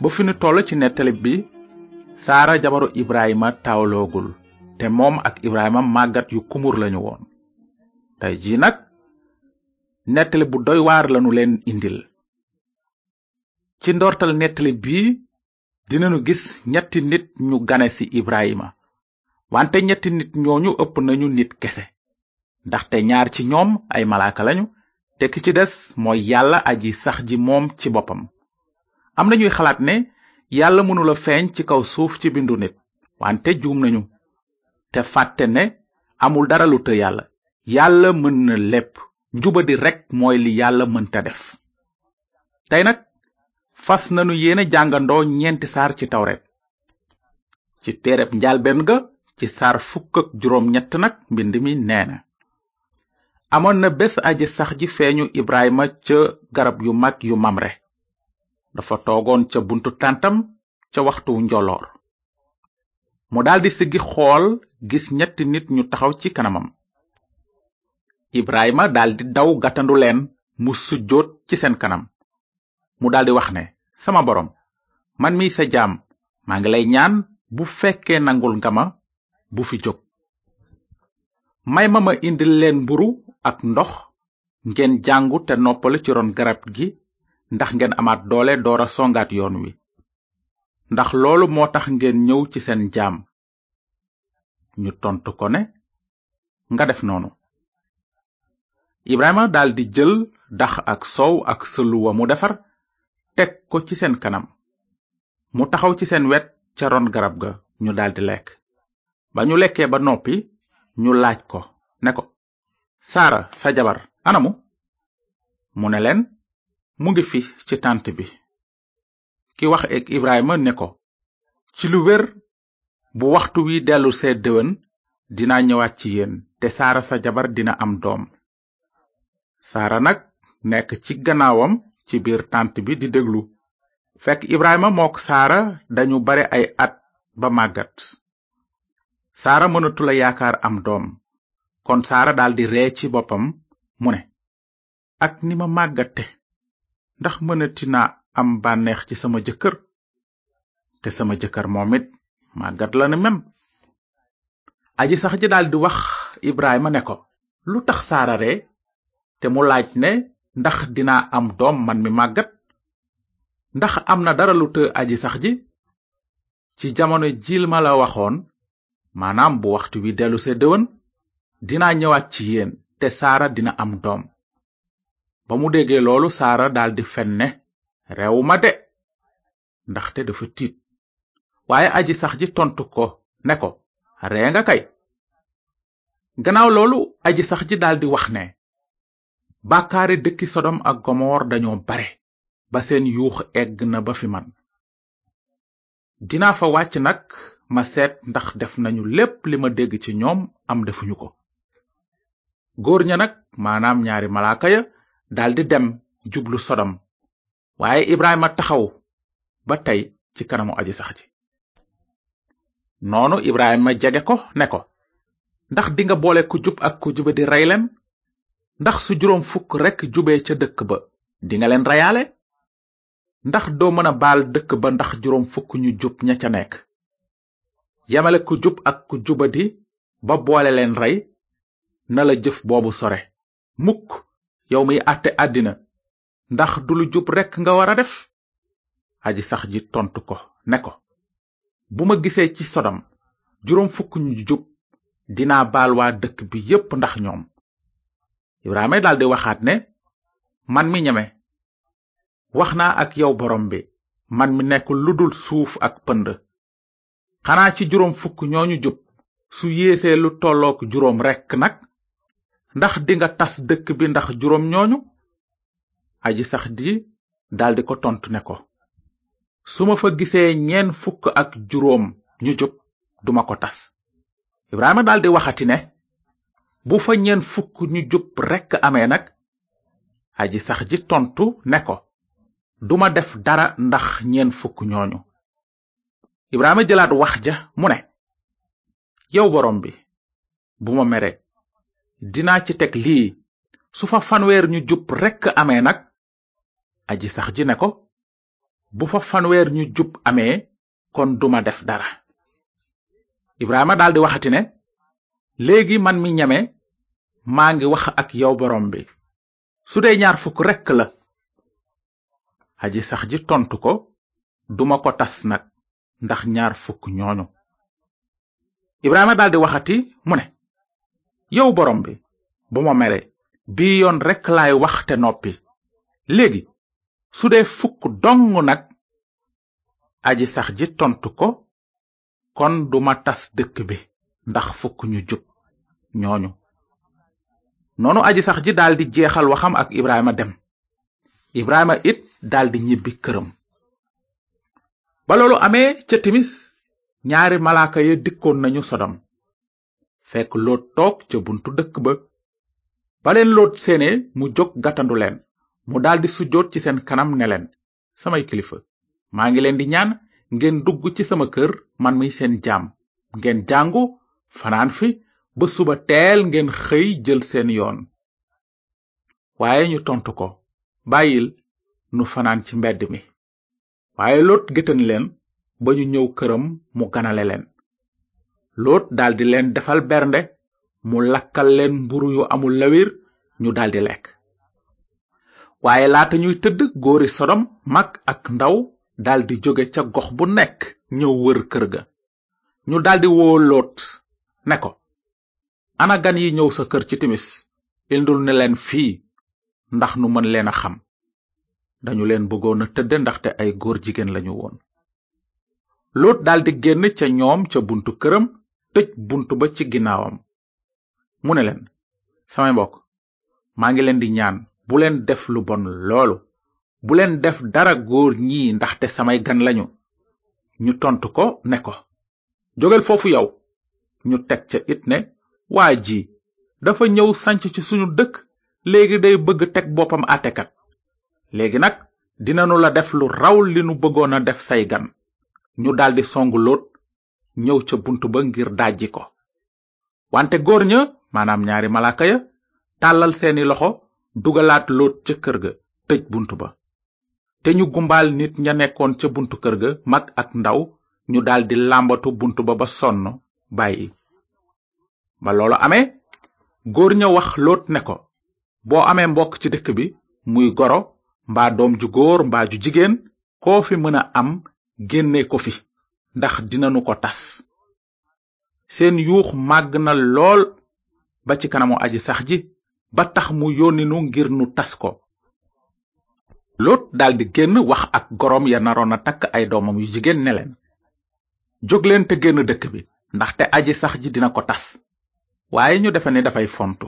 ba fi nu toll ci nettali bi saara jabaru ibrahima tawloogul te moom ak ibrahima màggat yu kumur lañu woon tey ji nag nettali bu doy waar lanu leen indil ci ndortal nettali bi dinanu gis ñetti nit ñu gane ci ibrahima wante ñetti nit ñooñu ëpp nañu nit kese ndaxte ñaar ci ñoom ay malaaka lañu te ki ci des mooy yàlla aji sax ji moom ci boppam am na ñuy xalaat ne yàlla mënula feeñ ci kaw suuf ci bindu nit wante juum nañu te fàtte ne amul dara lu të yàlla yàlla mën na lépp njubadi rekk mooy li yàlla mënta def tey nag fas nanu yéene jàngandoo ñeenti saar ci tawret ci téereb njaalbeen ga ci saar fukk ak juróom ñett nag mbind mi nee na amoon na bés aji sax ji feeñu ibrahima ca garab yu mag yu mamre dafa toogoon ca buntu tàntam ca waxtu njoloor mu daldi siggi xool gis ñetti nit ñu taxaw ci kanamam ibrahima daldi daw gatandu leen mu sujjóot ci seen kanam mu daldi wax ne sama boroom man mi sa jaam maa ngi lay ñaan bu fekkee nangul nga ma bu fi jóg may ma ma indil leen mburu ak ndox ngeen jàngu te noppalu ci ron garab gi ndax ngeen amaat doole doora songaat yoon wi ndax loolu moo tax ngeen ñëw ci seen jaam ñu tontu ko ne nga def noonu ibrahima daldi jël dax ak soow ak sëlu wa mu defar teg ko ci seen kanam mu taxaw ci seen wet ca ron garab ga ñu daldi lekk ba ñu lekkee ba noppi ñu laaj ko ne ko saara sa jabar anamu mu ne leen mu ngi fi ci tànt bi ki wax ak Ibrahima ne ko ci lu wér bu waxtu wi dellu see déwén dinaa ñëwaat ci yéen te Saara sa jabar dina am doom Saara nag nekk ci gannaawam ci biir tànt bi di déglu fekk Ibrahima mook Saara dañu bare ay at ba màggat Saara mënatula yaakaar am doom kon Saara daldi ree ci boppam mu ne ak ni ma màggate ndax mënati naa am bànneex ci sama jëkkër te sama jëkkër moom it màggat la ne mem aji sax ji daldi wax Ibrahima ne ko lu tax Saara ree te mu laaj ne ndax dinaa am doom man mi màggat ndax am na dara lu të aji sax ji ci jamono jil ma la waxoon maanaam bu waxtu wi dellu see dëwën dinaa ñëwaat ci yéen te saara dina am doom ba mu déggee loolu saara daldi fen ne reewu ma de ndaxte dafa tiit waaye aji sax ji tontu ko ne ko ree nga kay gannaaw loolu aji sax ji daldi wax ne bàkkaari dëkki sodom ak gomor dañoo bare ba seen yuux egg na ba fi man dinaa fa wàcc nag ma seet ndax def nañu lépp li ma dégg ci ñoom am defuñu ko góor ña nag maanaam ñaari malaaka ya daldi dem jublu sodom waaye ibrahima taxaw ba tey ci kanamu aji sax ji noonu ibrahima jege ko ne ko ndax dinga boole ku jub ak ku jube di rey leen ndax su juróom fukk rekk jubee ca dëkk ba dinga leen reyaale ndax doo mën a baal dëkk ba ndax juróom fukk ñu jub ña ca nekk yamale ku jub ak ku jubadi ba boole leen rey na la jëf boobu sore mukk yow miy àtte àddina ndax du lu jub rekk nga war a def aji sax ji tontu ko ne ko bu ma gisee ci sodom juróom fukk ñu jub dinaa baal waa dëkk bi yépp ndax ñoom ibraama daldi waxaat ne man mi ñeme wax naa ak yow borom bi man mi nekk lu dul suuf ak pënd xanaa ci juróom fukk ñooñu jub su yéesee lu tollook juróom rekk nag ndax dinga tas dëkk bi ndax juróom ñooñu aji sax di daldi ko tontu ne ko su ma fa gisee ñeen fukk ak juróom ñu jub duma ko tas ibrahima daldi waxati ne bu fa ñeen fukk ñu jub rekk amee nag aji sax ji tontu ne ko duma def dara ndax ñeen fukk ñooñu ibrahima jëlaat wax ja mu ne yow borom bi bu ma mere dinaa ci teg lii su fa fanweer ñu jub rekk amee nag aji sax ji ne ko bu fa fanweer ñu jub amee kon duma def dara ibrahima daldi waxati ne léegi man mi ñeme maa ngi wax ak yow borom bi su dee ñaar fukk rekk la aji sax ji tontu ko duma ko tas nag ndax ñaar fukk ñooñu ibrahima daldi waxati mu ne yow borom bi bu ma mere bii yoon rekk laay wax te noppi léegi su dee fukk dong nag aji sax ji tontu ko kon duma tas dëkk bi ndax fukk ñu jub ñooñu noonu aji sax ji daldi jeexal waxam ak ibrahima dem ibrahima it daldi ñibbi këram ba loolu amee ca timis ñaari malaaka ya dikkoon nañu sodom fekk loot toog ca buntu dëkk ba ba leen loot seene mu jóg gatandu leen mu daldi sujjóot ci seen kanam ne leen samay kilifa maa ngi leen di ñaan ngeen dugg ci sama kër man mi seen jaam ngeen jàngu fanaan fi ba suba teel ngeen xëy jël seen yoon waaye ñu tontu ko bàyyil nu fanaan ci mbedd mi waaye lot gëtën leen ba ñu ñëw këram mu ganale leen lóot daldi leen defal bernde mu lakkal leen mburu yu amul lawir ñu daldi lekk waaye laata ñuy tëdd góori sodom mag ak ndaw daldi jóge ca gox bu nekk ñëw wër kër ga ñu daldi woo lóot ne ko ana gan yi ñëw sa kër ci timis indul ne leen fii ndax nu mën leen a xam dañu leen bëggoon a tëdde ndaxte ay góor jigéen lañu woon lóot daldi génn ca ñoom ca buntu këram tëj buntu ba ci ginnaawam mu ne leen samay mbokk maa ngi leen di ñaan bu leen def lu bon loolu bu leen def dara góor ñi ndaxte samay gan lañu ñu tontu ko ne ko jógal foofu yow ñu teg ca it ne waa ji dafa ñëw sanc ci suñu dëkk léegi day bëgg teg boppam àttekat léegi nag dinanu la def lu raw li nu bëggoon a def say gan ñu daldi songu lóot ñëw ca bunt ba ngir dajji ko wante góor ña maanaam ñaari malaaka ya tàllal seeni loxo dugalaat lóot ca kër ga tëj bunt ba te ñu gumbaal nit ña nekkoon ca buntu kër ga mag ak ndaw ñu daldi làmbatu bunt ba ba sonn bàyyi ba loolu amee góor ña wax lóot ne ko boo amee mbokk ci dëkk bi muy goro mbaa doom ju góor mbaa ju jigéen koo fi mën a am génne ko fi ndax dinanu ko tas seen yuux màgg na lool ba ci kanamu aji sax ji ba tax mu yónni nu ngir nu tas ko lot daldi génn wax ak goroom ya naroon a takk ay doomam yu jigéen ne leen jógleen te génn dëkk bi ndaxte aji sax ji dina ko tas waaye ñu defe ne dafay fontu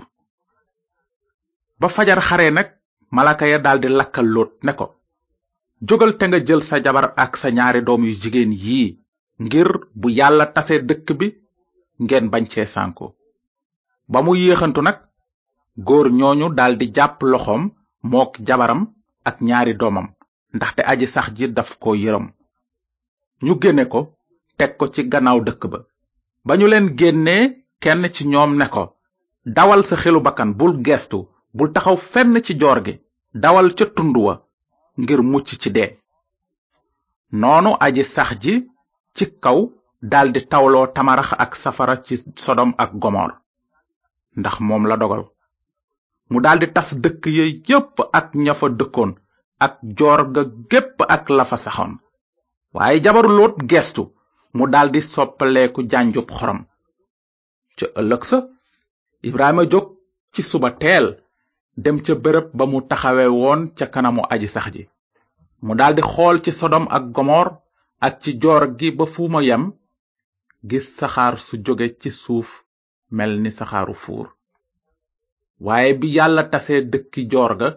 ba fajar xare nag malaka ya daldi lakkal lot ne ko jógal te nga jël sa jabar ak sa ñaari doom yu jigéen yii ngir bu yàlla tase dëkk bi ngeen bañ cee sànku ba mu yéexantu nag góor ñooñu daldi jàpp loxoom mook jabaram ak ñaari doomam ndaxte aji sax ji daf ko yërëm ñu génne ko teg ko ci gannaaw dëkk ba ba ñu leen génnee kenn ci ñoom ne ko dawal sa xelu bakkan bul geestu bul taxaw fenn ci joor gi dawal ca tund wa ngir mucc ci dee noonu aji sax ji ci kaw daldi tawloo tamarax ak safara ci sodom ak gomor ndax moom la dogal mu daldi tas dëkk ya yépp ak ña fa dëkkoon ak joor ga gépp ak la fa saxoon waaye jabaru lóot geestu mu daldi soppaleeku jànjub xorom ca ëllëg sa Ibrahima jóg ci suba teel dem ca bërëb ba mu taxawe woon ca kanamu aji sax ji mu daldi xool ci sodom ak gomor ak ci joor gi ba fu ma yem gis saxaar su jóge ci suuf mel ni saxaaru fuur waaye bi yàlla tasee dëkki joor ga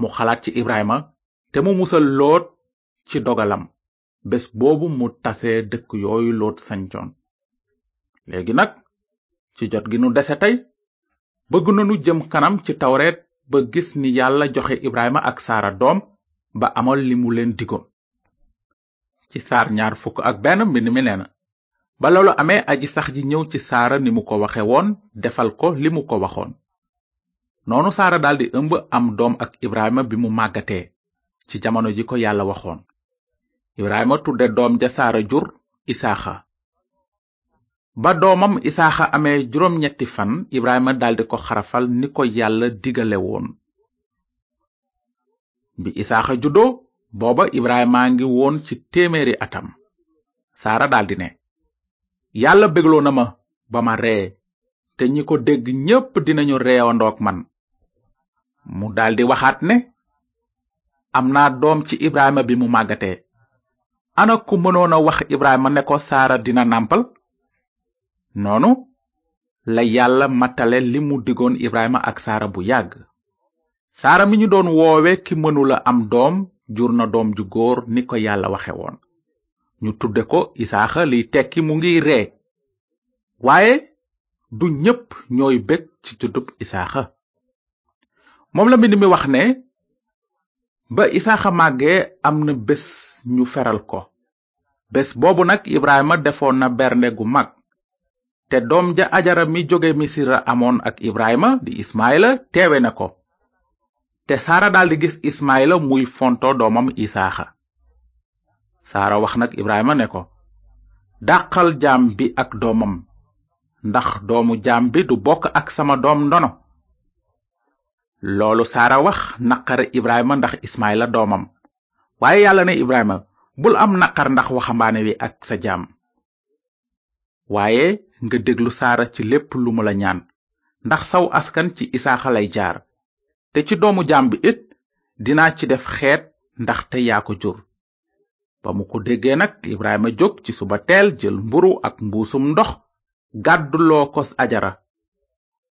mu xalaat ci ibrahima te mu musal loot ci dogalam bés boobu mu tasee dëkk yooyu loot sancoon léegi nag ci jot gi nu dese tey bëgg nanu jëm kanam ci tawreet ba gis ni yàlla joxe ibrahima ak saara doom ba amal li mu leen digoon ci saar ñaar fukk ak benn mbind mi nee na ba loolu amee aji sax ji ñëw ci saara ni mu ko waxe woon defal ko li mu ko waxoon noonu saara daldi ëmb am doom ak ibrahima bi mu màggatee ci jamono ji ko yàlla waxoon ibrahima tudde doom ja saara jur isaaxa ba doomam isaaxa amee juróom ñetti fan ibrahima daldi ko xarafal ni ko yàlla digale woon bi isaaxa juddoo booba ibrahima ngi woon ci téeméeri atam saara daldi ne yàlla bégloo na ma ba ma ree te ñi ko dégg ñépp dinañu reewandook man mu daldi waxaat ne am naa doom ci ibrahima bi mu màggatee ana ku mënoon a wax ibrahima ne ko saara dina nàmpal noonu la yàlla matale li mu digoon ibrahima ak saara bu yàgg saara mi ñu doon woowe ki mënula am doom jur na doom ju góor ni ko yàlla waxe woon ñu tudde ko isaaxa liy tekki mu ngiy ree waaye du ñépp ñooy bég ci tuddub isaaxa moom la mbind mi wax ne ba isaaxa màggee am na bés ñu feral ko bés boobu nag ibrahima defoon na bernde gu mag te doom ja ajara mi jóge misira amoon ak ibrahima di ismaila teewe na ko te sara daldi gis ismaila muy fonto doomam isaaxa sara wax nag ibrahima ne ko dàqal jaam bi ak doomam ndax doomu jaam bi du bokk ak sama doom ndono loolu sara wax naqare ibrahima ndax ismaila doomam waaye yàlla ne ibrahima bul am naqar ndax waxambaane wi ak sa jaam waaye nga déglu saara ci lépp lu mu la ñaan ndax saw askan ci isaaxa lay jaar te ci doomu jaam bi it dinaa ci def xeet ndaxte yaa ko jur ba mu ko déggee nag ibrahima jóg ci suba teel jël mburu ak mbuusum ndox gàdduloo ko ajara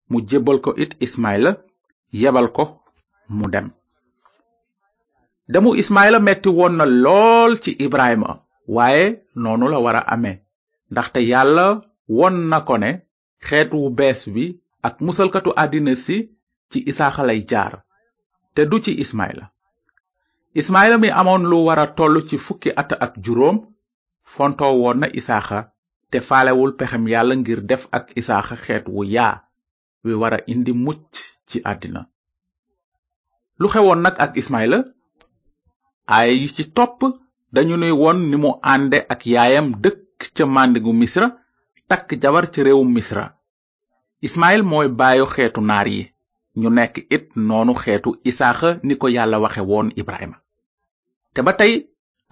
mu jébbal ko it ismaila yebal ko mu dem demu ismaila metti woon na lool ci ibrahima waaye noonu la war a amee ndaxte yàlla won na ko ne xeet wu bees bi ak musalkatu àddina si ci isaaxa lay jaar te du ci ismaila ismaila mi amoon lu war a toll ci fukki at ak juróom fontoo woon na isaaxa te faalewul pexem yàlla ngir def ak isaaxa xeet wu yaa wi wara indi mucc ci àddina lu xewoon nag ak ismaila ay yu ci topp dañu nuy won ni mu ànde ak yaayam dëkk ca màndigu misra takk jabar ci réewum misra ismaayil mooy baayu xeetu naar yi ñu nekk it noonu xeetu isaaxa ni ko yàlla waxe woon ibrahima te ba tey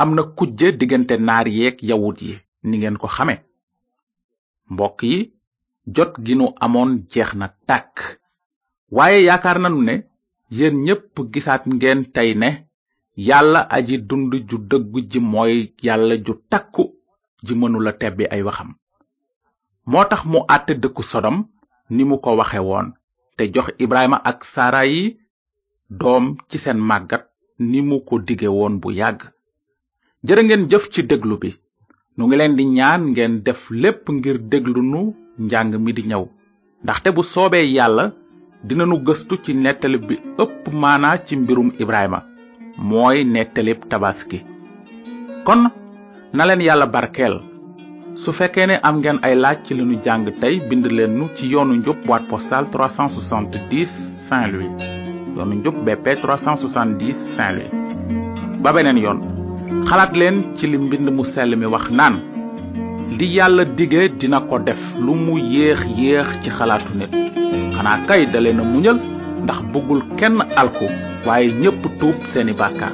am na kujje diggante naar yeeg yawut yi ni ngeen ko xame mbokk yi jot gi nu amoon jeex na tàkk waaye yaakaar nanu ne yéen ñépp gisaat ngeen tey ne yàlla aji dund ju dëggu ji mooy yàlla ju takku ji mënula tebbi ay waxam moo tax mu àtte dëkku sodom ni mu ko waxe woon te jox ibrahima ak sara yi doom ci seen màggat ni mu ko dige woon bu yàgg jërë ngeen jëf ci déglu bi nu ngi leen di ñaan ngeen def lépp ngir déglu nu njàng mi di ñëw ndaxte bu soobee yàlla dinanu gëstu ci nettali bi ëpp maanaa ci mbirum Ibrahima mooy nettalib tabaski kon na leen yàlla barkeel su fekkee ne am ngeen ay laaj ci li nu jàng tey bind leen nu ci yoonu njub boîte postale 370 saint louis yoonu njub bp 370 saint louis ba beneen yoon xalaat leen ci li mbind mu sell mi wax naan li yàlla dige dina ko def lu mu yéex yéex ci xalaatu nit xanaa kay da leen a muñal ndax bëggul kenn alku waaye ñépp tuub seeni bàkkaar